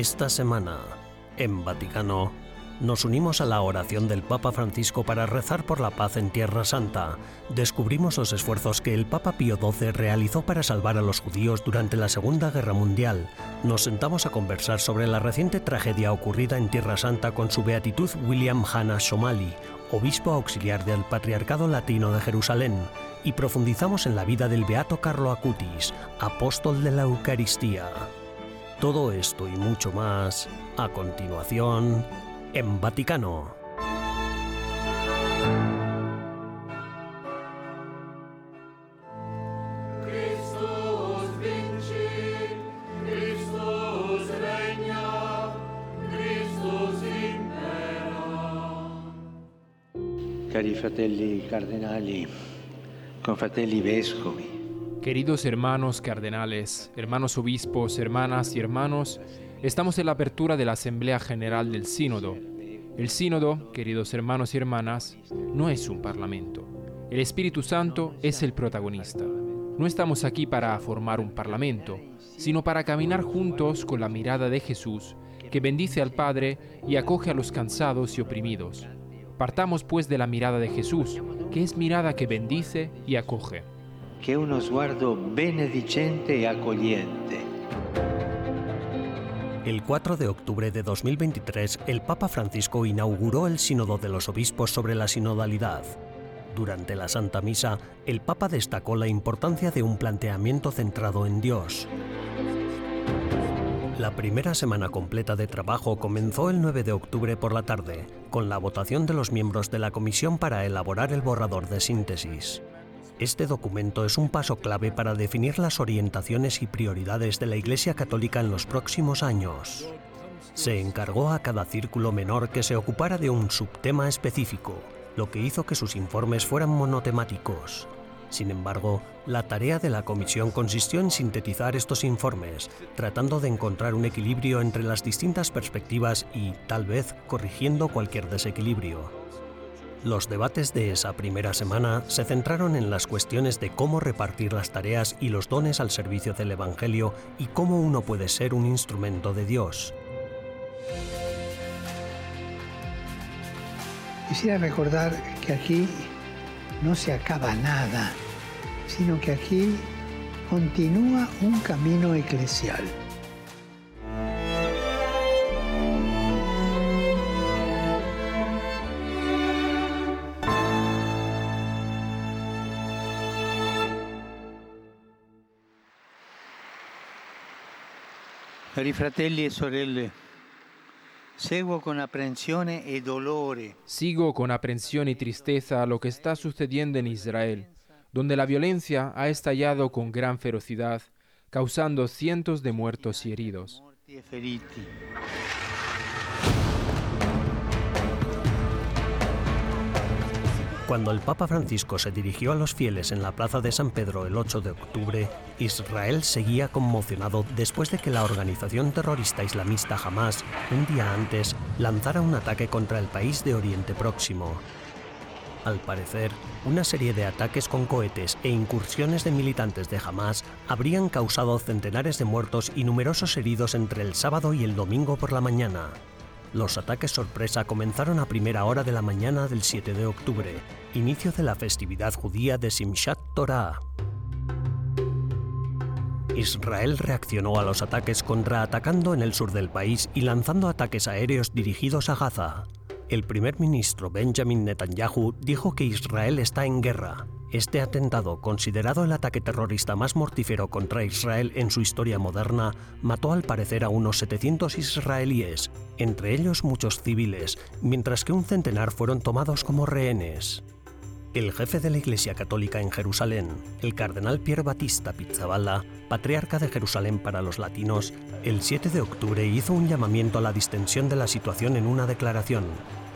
Esta semana, en Vaticano, nos unimos a la oración del Papa Francisco para rezar por la paz en Tierra Santa. Descubrimos los esfuerzos que el Papa Pío XII realizó para salvar a los judíos durante la Segunda Guerra Mundial. Nos sentamos a conversar sobre la reciente tragedia ocurrida en Tierra Santa con su beatitud William Hanna Somali, obispo auxiliar del Patriarcado Latino de Jerusalén, y profundizamos en la vida del beato Carlo Acutis, apóstol de la Eucaristía. Todo esto y mucho más a continuación en Vaticano. Cari fratelli cardinali, confratelli vescovi, Queridos hermanos cardenales, hermanos obispos, hermanas y hermanos, estamos en la apertura de la Asamblea General del Sínodo. El Sínodo, queridos hermanos y hermanas, no es un parlamento. El Espíritu Santo es el protagonista. No estamos aquí para formar un parlamento, sino para caminar juntos con la mirada de Jesús, que bendice al Padre y acoge a los cansados y oprimidos. Partamos pues de la mirada de Jesús, que es mirada que bendice y acoge. Che è uno sguardo benedicente e accogliente. El 4 de octubre de 2023, el Papa Francisco inauguró el Sínodo de los Obispos sobre la sinodalidad. Durante la Santa Misa, el Papa destacó la importancia de un planteamiento centrado en Dios. La primera semana completa de trabajo comenzó el 9 de octubre por la tarde, con la votación de los miembros de la comisión para elaborar el borrador de síntesis. Este documento es un paso clave para definir las orientaciones y prioridades de la Iglesia Católica en los próximos años. Se encargó a cada círculo menor que se ocupara de un subtema específico, lo que hizo que sus informes fueran monotemáticos. Sin embargo, la tarea de la comisión consistió en sintetizar estos informes, tratando de encontrar un equilibrio entre las distintas perspectivas y, tal vez, corrigiendo cualquier desequilibrio. Los debates de esa primera semana se centraron en las cuestiones de cómo repartir las tareas y los dones al servicio del Evangelio y cómo uno puede ser un instrumento de Dios. Quisiera recordar que aquí no se acaba nada, sino que aquí continúa un camino eclesial. Cari fratelli e sorelle, seguo con apprensione e dolore Sigo con aprensión y tristeza lo que está sucediendo en Israel, donde la violencia ha estallado con gran ferocidad, causando cientos de muertos y heridos. Cuando el Papa Francisco se dirigió a los fieles en la Plaza de San Pedro el 8 de octubre, Israel seguía conmocionado después de que la organización terrorista islamista Hamas, un día antes, lanzara un ataque contra el país de Oriente Próximo. Al parecer, una serie de ataques con cohetes e incursiones de militantes de Hamas habrían causado centenares de muertos y numerosos heridos entre el sábado y el domingo por la mañana. Los ataques sorpresa comenzaron a primera hora de la mañana del 7 de octubre, inicio de la festividad judía de Simchat Torah. Israel reaccionó a los ataques contraatacando en el sur del país y lanzando ataques aéreos dirigidos a Gaza. El primer ministro Benjamin Netanyahu dijo que Israel está en guerra. Este atentado, considerado el ataque terrorista más mortífero contra Israel en su historia moderna, mató al parecer a unos 700 israelíes, entre ellos muchos civiles, mientras que un centenar fueron tomados como rehenes. El jefe de la Iglesia Católica en Jerusalén, el cardenal Pier Battista Pizzaballa, patriarca de Jerusalén para los latinos, el 7 de octubre hizo un llamamiento a la distensión de la situación en una declaración.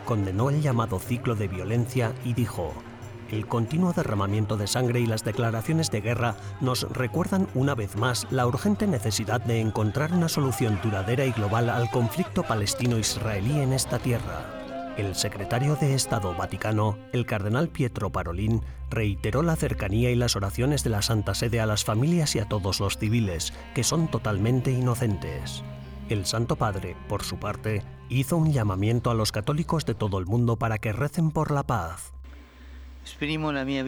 Condenó el llamado ciclo de violencia y dijo, el continuo derramamiento de sangre y las declaraciones de guerra nos recuerdan una vez más la urgente necesidad de encontrar una solución duradera y global al conflicto palestino-israelí en esta tierra. El secretario de Estado Vaticano, el cardenal Pietro Parolin, reiteró la cercanía y las oraciones de la Santa Sede a las familias y a todos los civiles, que son totalmente inocentes. El Santo Padre, por su parte, hizo un llamamiento a los católicos de todo el mundo para que recen por la paz. Esprimo la mia.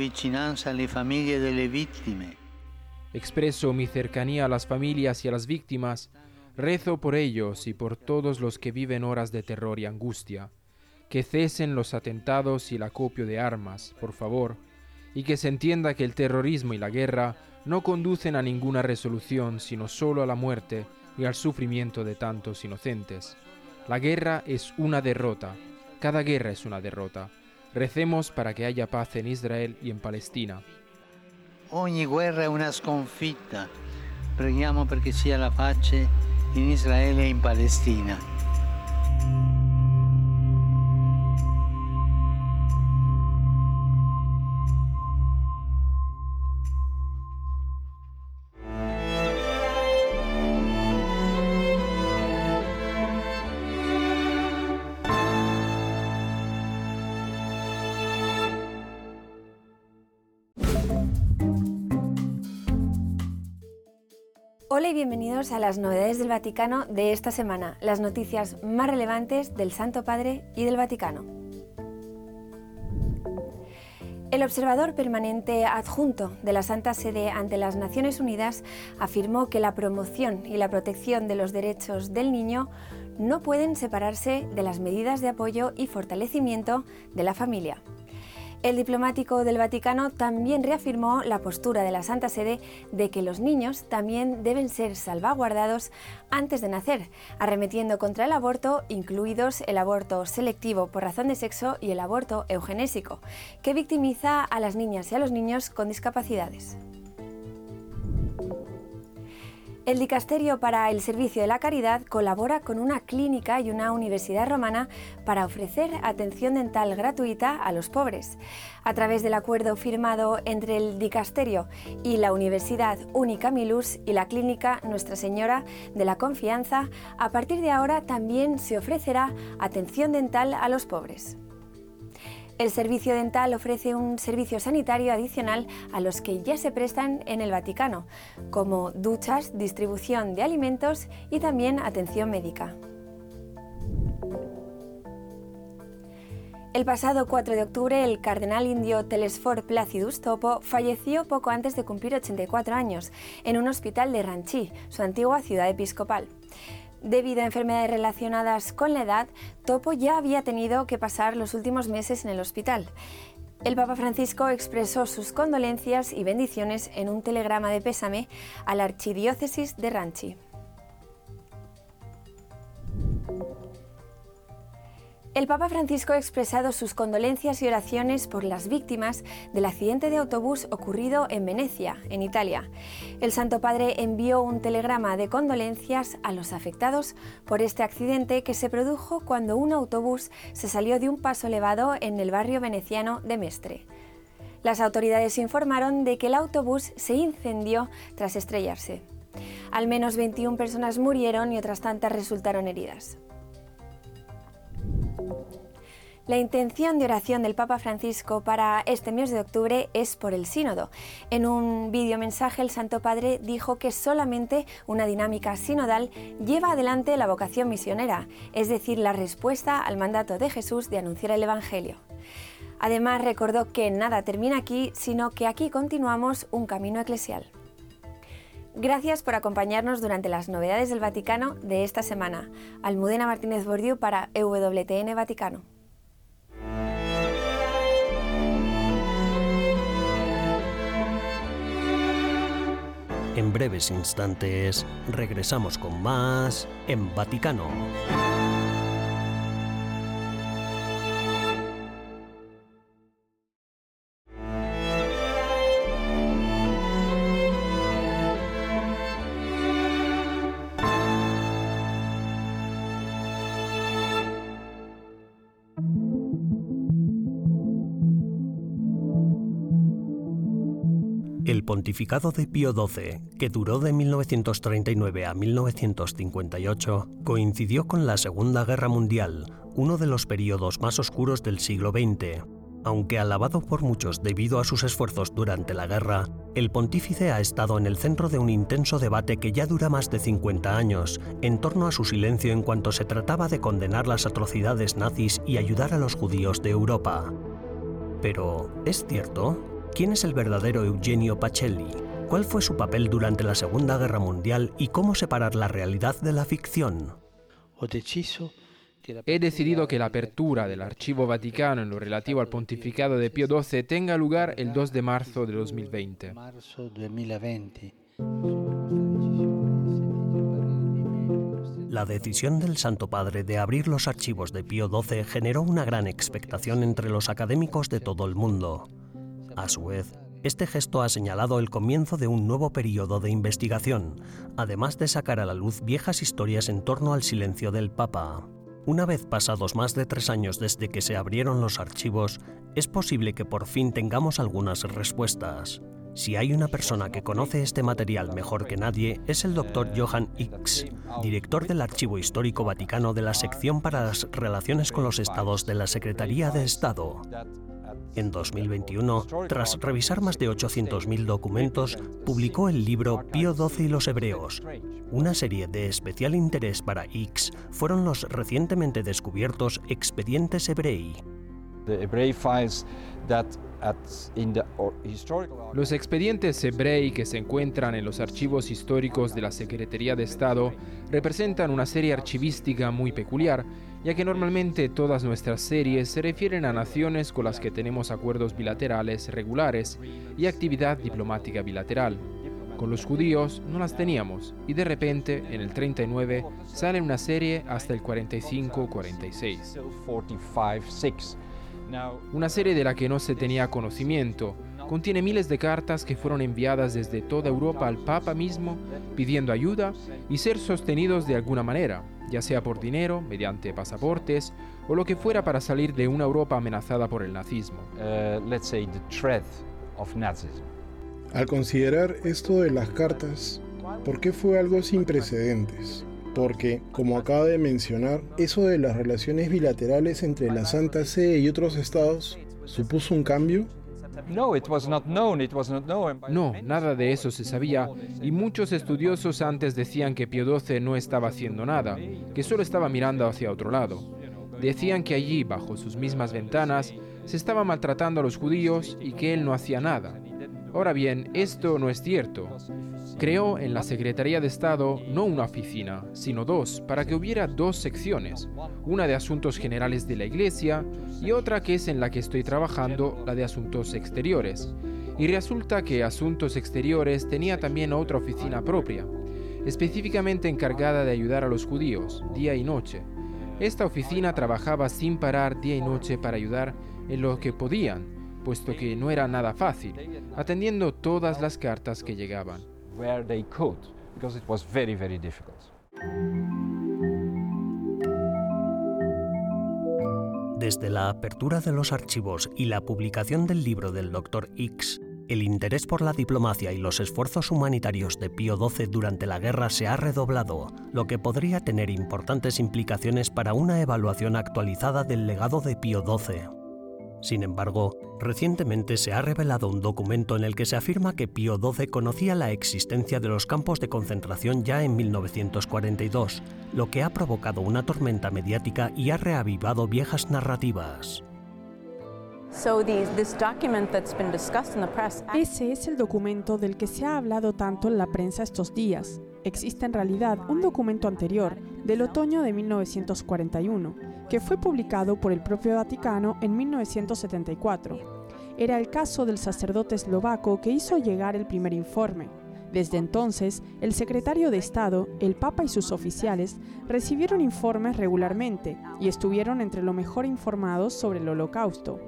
Expreso mi cercanía a las familias y a las víctimas. Rezo por ellos y por todos los que viven horas de terror y angustia. Que cesen los atentados y el acopio de armas, por favor, y que se entienda que el terrorismo y la guerra no conducen a ninguna resolución, sino solo a la muerte y al sufrimiento de tantos inocentes. La guerra es una derrota, cada guerra es una derrota. Recemos para que haya paz en Israel y en Palestina. Ogni guerra è una sconfitta. Preghiamo perché sia la pace in Israele e in Palestina. Bienvenidos a las novedades del Vaticano de esta semana, las noticias más relevantes del Santo Padre y del Vaticano. El observador permanente adjunto de la Santa Sede ante las Naciones Unidas afirmó que la promoción y la protección de los derechos del niño no pueden separarse de las medidas de apoyo y fortalecimiento de la familia. El diplomático del Vaticano también reafirmó la postura de la Santa Sede de que los niños también deben ser salvaguardados antes de nacer, arremetiendo contra el aborto, incluidos el aborto selectivo por razón de sexo y el aborto eugenésico, que victimiza a las niñas y a los niños con discapacidades. El Dicasterio para el Servicio de la Caridad colabora con una clínica y una universidad romana para ofrecer atención dental gratuita a los pobres. A través del acuerdo firmado entre el Dicasterio y la Universidad Única Milus y la clínica Nuestra Señora de la Confianza, a partir de ahora también se ofrecerá atención dental a los pobres. El servicio dental ofrece un servicio sanitario adicional a los que ya se prestan en el Vaticano, como duchas, distribución de alimentos y también atención médica. El pasado 4 de octubre, el cardenal indio Telesfor Placidus Topo falleció poco antes de cumplir 84 años en un hospital de Ranchi, su antigua ciudad episcopal. Debido a enfermedades relacionadas con la edad, Topo ya había tenido que pasar los últimos meses en el hospital. El Papa Francisco expresó sus condolencias y bendiciones en un telegrama de pésame a la Archidiócesis de Ranchi. El Papa Francisco ha expresado sus condolencias y oraciones por las víctimas del accidente de autobús ocurrido en Venecia, en Italia. El Santo Padre envió un telegrama de condolencias a los afectados por este accidente que se produjo cuando un autobús se salió de un paso elevado en el barrio veneciano de Mestre. Las autoridades informaron de que el autobús se incendió tras estrellarse. Al menos 21 personas murieron y otras tantas resultaron heridas. La intención de oración del Papa Francisco para este mes de octubre es por el sínodo. En un videomensaje el Santo Padre dijo que solamente una dinámica sinodal lleva adelante la vocación misionera, es decir, la respuesta al mandato de Jesús de anunciar el Evangelio. Además recordó que nada termina aquí, sino que aquí continuamos un camino eclesial. Gracias por acompañarnos durante las novedades del Vaticano de esta semana. Almudena Martínez Bordiú para EWTN Vaticano. En breves instantes regresamos con más en Vaticano. Pontificado de Pío XII, que duró de 1939 a 1958, coincidió con la Segunda Guerra Mundial, uno de los periodos más oscuros del siglo XX. Aunque alabado por muchos debido a sus esfuerzos durante la guerra, el pontífice ha estado en el centro de un intenso debate que ya dura más de 50 años, en torno a su silencio en cuanto se trataba de condenar las atrocidades nazis y ayudar a los judíos de Europa. Pero, ¿es cierto? ¿Quién es el verdadero Eugenio Pacelli? ¿Cuál fue su papel durante la Segunda Guerra Mundial y cómo separar la realidad de la ficción? He decidido que la apertura del Archivo Vaticano en lo relativo al pontificado de Pío XII tenga lugar el 2 de marzo de 2020. La decisión del Santo Padre de abrir los archivos de Pío XII generó una gran expectación entre los académicos de todo el mundo. A su vez, este gesto ha señalado el comienzo de un nuevo periodo de investigación, además de sacar a la luz viejas historias en torno al silencio del Papa. Una vez pasados más de tres años desde que se abrieron los archivos, es posible que por fin tengamos algunas respuestas. Si hay una persona que conoce este material mejor que nadie, es el doctor Johann X, director del Archivo Histórico Vaticano de la sección para las relaciones con los estados de la Secretaría de Estado. En 2021, tras revisar más de 800.000 documentos, publicó el libro Pío XII y los Hebreos. Una serie de especial interés para X fueron los recientemente descubiertos expedientes Hebrei. Los expedientes Hebrei que se encuentran en los archivos históricos de la Secretaría de Estado representan una serie archivística muy peculiar, ya que normalmente todas nuestras series se refieren a naciones con las que tenemos acuerdos bilaterales regulares y actividad diplomática bilateral. Con los judíos no las teníamos y de repente en el 39 sale una serie hasta el 45-46. Una serie de la que no se tenía conocimiento. Contiene miles de cartas que fueron enviadas desde toda Europa al Papa mismo pidiendo ayuda y ser sostenidos de alguna manera, ya sea por dinero, mediante pasaportes o lo que fuera para salir de una Europa amenazada por el nazismo. Al considerar esto de las cartas, ¿por qué fue algo sin precedentes? Porque, como acaba de mencionar, eso de las relaciones bilaterales entre la Santa Sede y otros estados supuso un cambio. No, nada de eso se sabía y muchos estudiosos antes decían que Pío XII no estaba haciendo nada, que solo estaba mirando hacia otro lado. Decían que allí, bajo sus mismas ventanas, se estaba maltratando a los judíos y que él no hacía nada. Ahora bien, esto no es cierto. Creó en la Secretaría de Estado no una oficina, sino dos, para que hubiera dos secciones, una de Asuntos Generales de la Iglesia y otra que es en la que estoy trabajando, la de Asuntos Exteriores. Y resulta que Asuntos Exteriores tenía también otra oficina propia, específicamente encargada de ayudar a los judíos, día y noche. Esta oficina trabajaba sin parar día y noche para ayudar en lo que podían, puesto que no era nada fácil, atendiendo todas las cartas que llegaban. Desde la apertura de los archivos y la publicación del libro del Dr. X, el interés por la diplomacia y los esfuerzos humanitarios de Pío XII durante la guerra se ha redoblado, lo que podría tener importantes implicaciones para una evaluación actualizada del legado de Pío XII. Sin embargo, recientemente se ha revelado un documento en el que se afirma que Pío XII conocía la existencia de los campos de concentración ya en 1942, lo que ha provocado una tormenta mediática y ha reavivado viejas narrativas. Ese es el documento del que se ha hablado tanto en la prensa estos días. Existe en realidad un documento anterior, del otoño de 1941, que fue publicado por el propio Vaticano en 1974. Era el caso del sacerdote eslovaco que hizo llegar el primer informe. Desde entonces, el secretario de Estado, el Papa y sus oficiales recibieron informes regularmente y estuvieron entre lo mejor informados sobre el holocausto,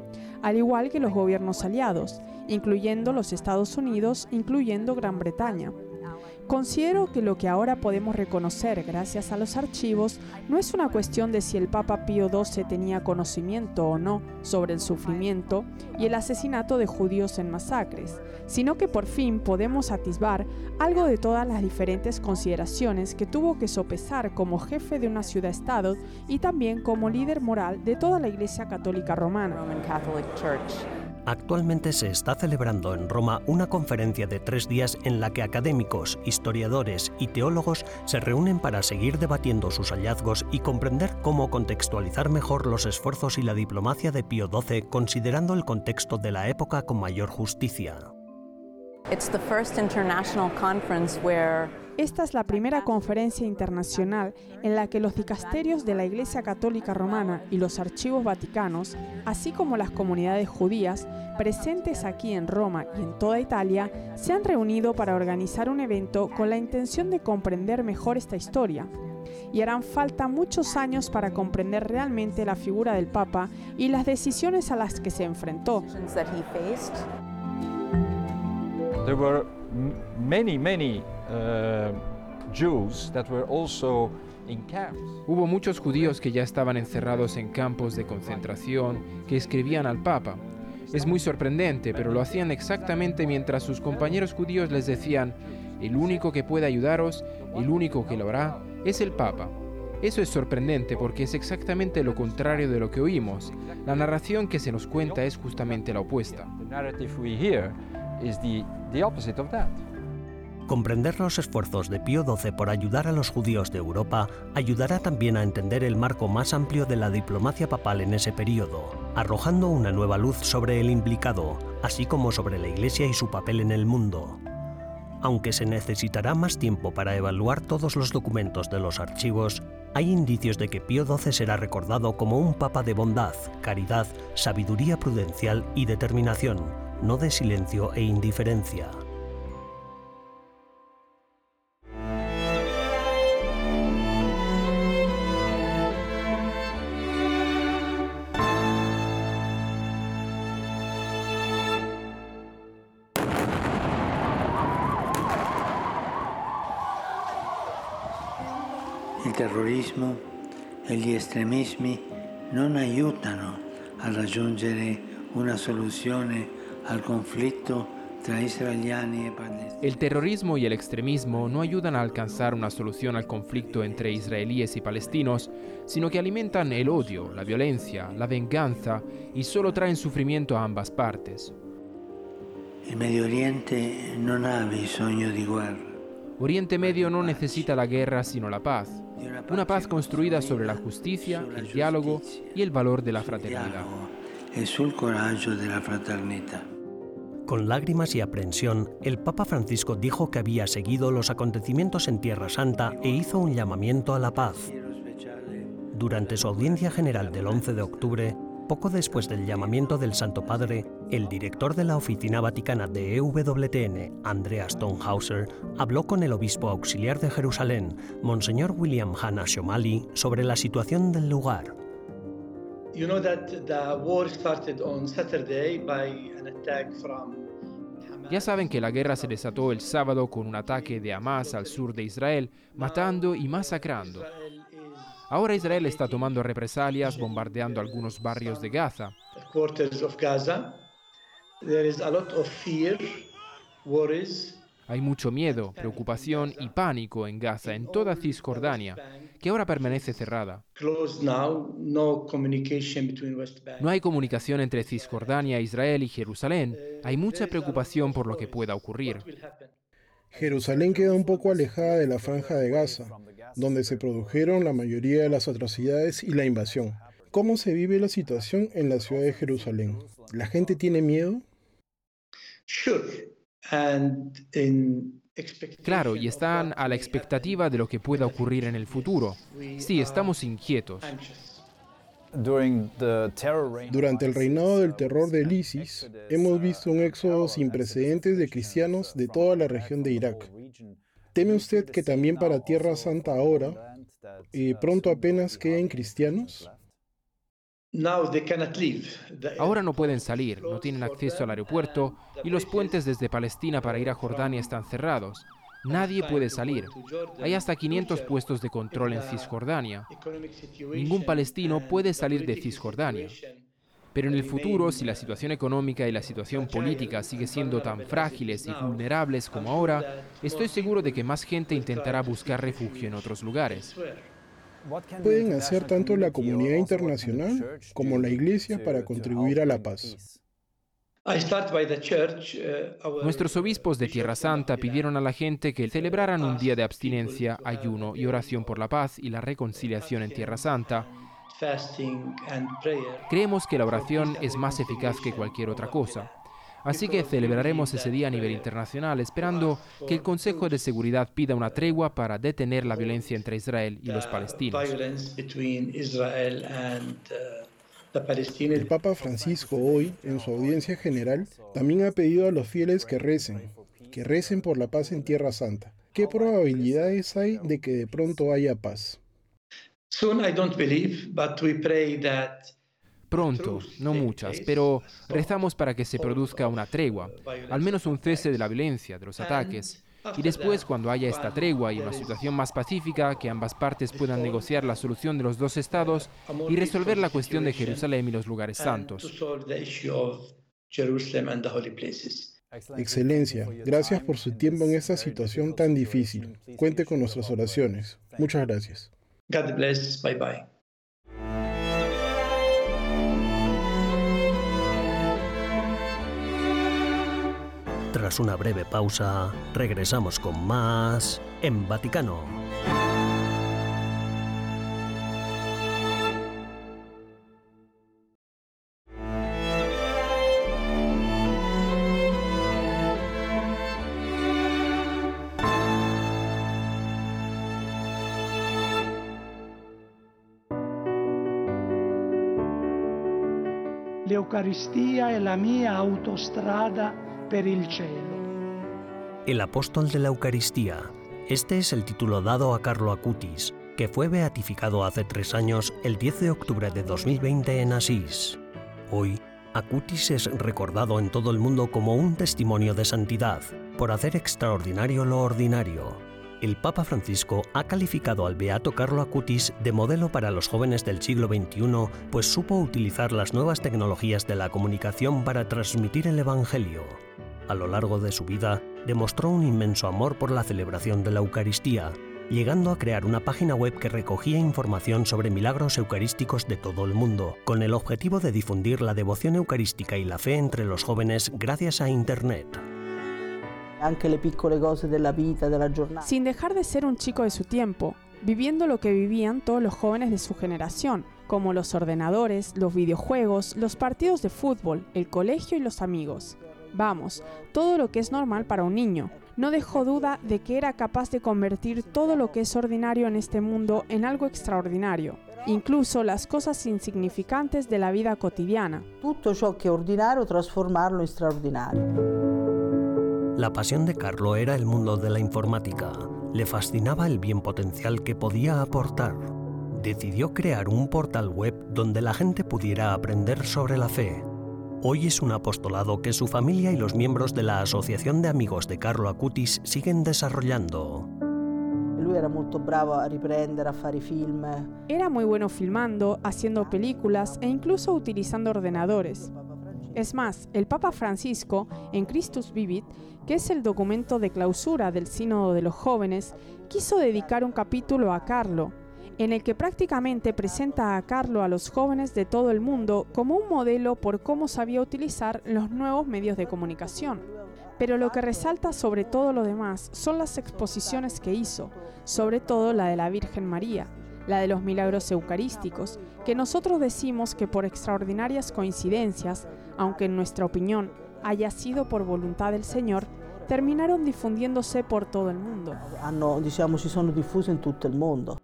al igual que los gobiernos aliados, incluyendo los Estados Unidos, incluyendo Gran Bretaña. Considero que lo que ahora podemos reconocer gracias a los archivos no es una cuestión de si el Papa Pío XII tenía conocimiento o no sobre el sufrimiento y el asesinato de judíos en masacres, sino que por fin podemos atisbar algo de todas las diferentes consideraciones que tuvo que sopesar como jefe de una ciudad-estado y también como líder moral de toda la Iglesia Católica Romana. Actualmente se está celebrando en Roma una conferencia de tres días en la que académicos, historiadores y teólogos se reúnen para seguir debatiendo sus hallazgos y comprender cómo contextualizar mejor los esfuerzos y la diplomacia de Pío XII considerando el contexto de la época con mayor justicia. Esta es la primera conferencia internacional en la que los dicasterios de la Iglesia Católica Romana y los archivos vaticanos, así como las comunidades judías presentes aquí en Roma y en toda Italia, se han reunido para organizar un evento con la intención de comprender mejor esta historia. Y harán falta muchos años para comprender realmente la figura del Papa y las decisiones a las que se enfrentó. There were many, many uh, Jews that were also in camps. Hubo muchos judíos que ya estaban encerrados en campos de concentración que escribían al Papa. Es muy sorprendente, pero lo hacían exactamente mientras sus compañeros judíos les decían, el único que puede ayudaros, el único que lo hará, es el Papa. Eso es sorprendente porque es exactamente lo contrario de lo que oímos. La narración que se nos cuenta es justamente la opuesta. Comprender los esfuerzos de Pío XII por ayudar a los judíos de Europa ayudará también a entender el marco más amplio de la diplomacia papal en ese periodo, arrojando una nueva luz sobre el implicado, así como sobre la Iglesia y su papel en el mundo. Aunque se necesitará más tiempo para evaluar todos los documentos de los archivos, hay indicios de que Pío XII será recordado como un papa de bondad, caridad, sabiduría prudencial y determinación, no de silencio e indiferencia. E gli estremismi non aiutano a raggiungere una soluzione al conflitto tra israeliani e palestinesi. El terrorismo y el extremismo no ayudan a alcanzar una solución al conflicto entre israelíes y palestinos, sino que alimentan el odio, la violencia, la venganza y solo traen sufrimiento a ambas partes. Il Medio Oriente non ha bisogno di guerra, Oriente Medio no necesita la guerra sino la paz, una paz construida sobre la justicia, el diálogo y el valor de la fraternidad. Con lágrimas y aprensión, el Papa Francisco dijo que había seguido los acontecimientos en Tierra Santa e hizo un llamamiento a la paz. Durante su audiencia general del 11 de octubre, poco después del llamamiento del Santo Padre, el director de la Oficina Vaticana de EWTN, Andrea Stonehauser, habló con el obispo auxiliar de Jerusalén, Monseñor William Hanna Shomali, sobre la situación del lugar. You know that the war started on Saturday by an attack from Hamas. Ya saben que la guerra se desató el sábado con un ataque de Hamas al sur de Israel, matando y masacrando. Ahora Israel está tomando represalias, bombardeando algunos barrios de Gaza. Hay mucho miedo, preocupación y pánico en Gaza, en toda Cisjordania, que ahora permanece cerrada. No hay comunicación entre Cisjordania, Israel y Jerusalén. Hay mucha preocupación por lo que pueda ocurrir. Jerusalén queda un poco alejada de la franja de Gaza, donde se produjeron la mayoría de las atrocidades y la invasión. ¿Cómo se vive la situación en la ciudad de Jerusalén? ¿La gente tiene miedo? Claro, y están a la expectativa de lo que pueda ocurrir en el futuro. Sí, estamos inquietos. Durante el reinado del terror del ISIS, hemos visto un éxodo sin precedentes de cristianos de toda la región de Irak. ¿Teme usted que también para Tierra Santa ahora, eh, pronto apenas queden cristianos? Now they cannot leave. The Ahora no pueden salir, no tienen acceso al aeropuerto y los puentes desde Palestina para ir a Jordania están cerrados. Nadie puede salir. Hay hasta 500 puestos de control en Cisjordania. Ningún palestino puede salir de Cisjordania. Pero en el futuro, si la situación económica y la situación política sigue siendo tan frágiles y vulnerables como ahora, estoy seguro de que más gente intentará buscar refugio en otros lugares. Pueden hacer tanto la comunidad internacional como la Iglesia para contribuir a la paz. Nuestros obispos de Tierra Santa pidieron a la gente que celebraran un día de abstinencia, ayuno y oración por la paz y la reconciliación en Tierra Santa. Creemos que la oración es más eficaz que cualquier otra cosa. Así que celebraremos ese día a nivel internacional esperando que el Consejo de Seguridad pida una tregua para detener la violencia entre Israel y los palestinos. El Papa Francisco hoy, en su audiencia general, también ha pedido a los fieles que recen, que recen por la paz en Tierra Santa. ¿Qué probabilidades hay de que de pronto haya paz? Pronto, no muchas, pero rezamos para que se produzca una tregua, al menos un cese de la violencia, de los ataques. Y después, cuando haya esta tregua y una situación más pacífica, que ambas partes puedan negociar la solución de los dos estados y resolver la cuestión de Jerusalén y los lugares santos. Excelencia, gracias por su tiempo en esta situación tan difícil. Cuente con nuestras oraciones. Muchas gracias. God bless. Bye bye. Tras una breve pausa, regresamos con más en Vaticano. L'Eucaristia è la mia autostrada El apóstol de la Eucaristía. Este es el título dado a Carlo Acutis, que fue beatificado hace tres años, el 10 de octubre de 2020 en Asís. Hoy, Acutis es recordado en todo el mundo como un testimonio de santidad, por hacer extraordinario lo ordinario. El Papa Francisco ha calificado al beato Carlo Acutis de modelo para los jóvenes del siglo XXI, pues supo utilizar las nuevas tecnologías de la comunicación para transmitir el Evangelio. A lo largo de su vida, demostró un inmenso amor por la celebración de la Eucaristía, llegando a crear una página web que recogía información sobre milagros eucarísticos de todo el mundo, con el objetivo de difundir la devoción eucarística y la fe entre los jóvenes gracias a Internet. Sin dejar de ser un chico de su tiempo, viviendo lo que vivían todos los jóvenes de su generación, como los ordenadores, los videojuegos, los partidos de fútbol, el colegio y los amigos. Vamos, todo lo que es normal para un niño. No dejó duda de que era capaz de convertir todo lo que es ordinario en este mundo en algo extraordinario, incluso las cosas insignificantes de la vida cotidiana. Tutto ciò che è ordinario trasformarlo in straordinario. La pasión de Carlo era el mundo de la informática. Le fascinaba el bien potencial que podía aportar. Decidió crear un portal web donde la gente pudiera aprender sobre la fe. Hoy es un apostolado que su familia y los miembros de la Asociación de Amigos de Carlo Acutis siguen desarrollando. Era muy bueno filmando, haciendo películas e incluso utilizando ordenadores. Es más, el Papa Francisco, en Christus Vivit, que es el documento de clausura del Sínodo de los Jóvenes, quiso dedicar un capítulo a Carlo, en el que prácticamente presenta a Carlo a los jóvenes de todo el mundo como un modelo por cómo sabía utilizar los nuevos medios de comunicación. Pero lo que resalta sobre todo lo demás son las exposiciones que hizo, sobre todo la de la Virgen María, la de los milagros eucarísticos, que nosotros decimos que por extraordinarias coincidencias, aunque en nuestra opinión haya sido por voluntad del Señor, terminaron difundiéndose por todo el mundo. Hanno, diciamo, si sono in tutto il mondo.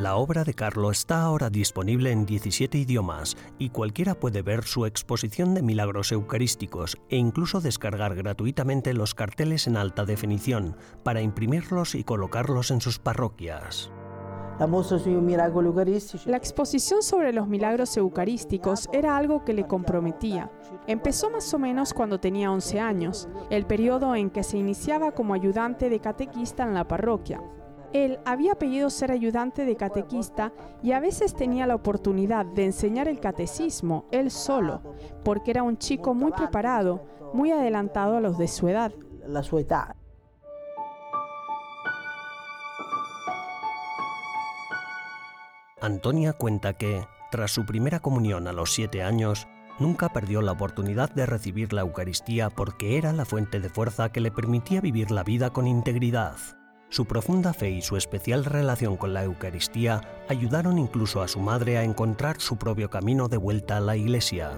La obra de Carlo está ahora disponible en 17 idiomas y cualquiera puede ver su exposición de milagros eucarísticos e incluso descargar gratuitamente los carteles en alta definición para imprimirlos y colocarlos en sus parroquias. La exposición sobre los milagros eucarísticos era algo que le comprometía. Empezó más o menos cuando tenía 11 años, el periodo en que se iniciaba como ayudante de catequista en la parroquia. Él había pedido ser ayudante de catequista y a veces tenía la oportunidad de enseñar el catecismo él solo, porque era un chico muy preparado, muy adelantado a los de su edad. La sua età. Antonia cuenta que, tras su primera comunión a los siete años, nunca perdió la oportunidad de recibir la Eucaristía porque era la fuente de fuerza que le permitía vivir la vida con integridad. Su profunda fe y su especial relación con la Eucaristía ayudaron incluso a su madre a encontrar su propio camino de vuelta a la iglesia.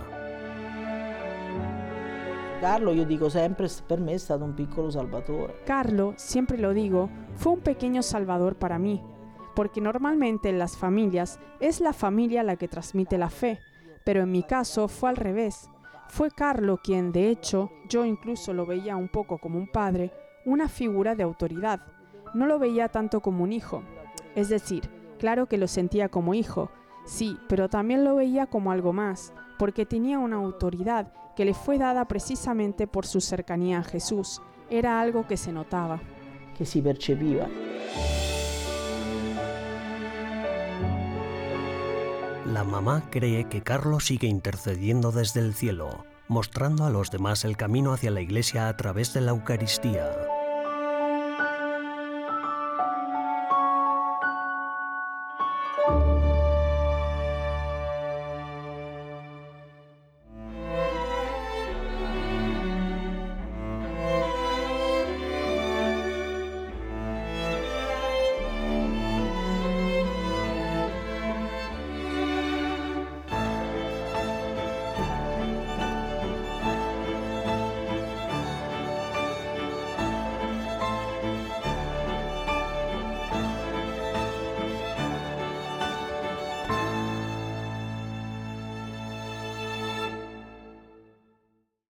Carlo, io dico sempre, per me è stato un piccolo salvatore. Carlo, siempre lo digo, fue un pequeño salvador para mí, porque normalmente en las familias es la familia la que transmite la fe, pero en mi caso fue al revés. Fue Carlo quien, de hecho, yo incluso lo veía un poco como un padre, una figura de autoridad. No lo veía tanto como un hijo. Es decir, claro que lo sentía como hijo, sí, pero también lo veía como algo más, porque tenía una autoridad que le fue dada precisamente por su cercanía a Jesús. Era algo que se notaba. Che si percepiva. La mamá cree que Carlos sigue intercediendo desde el cielo, mostrando a los demás el camino hacia la iglesia a través de la Eucaristía.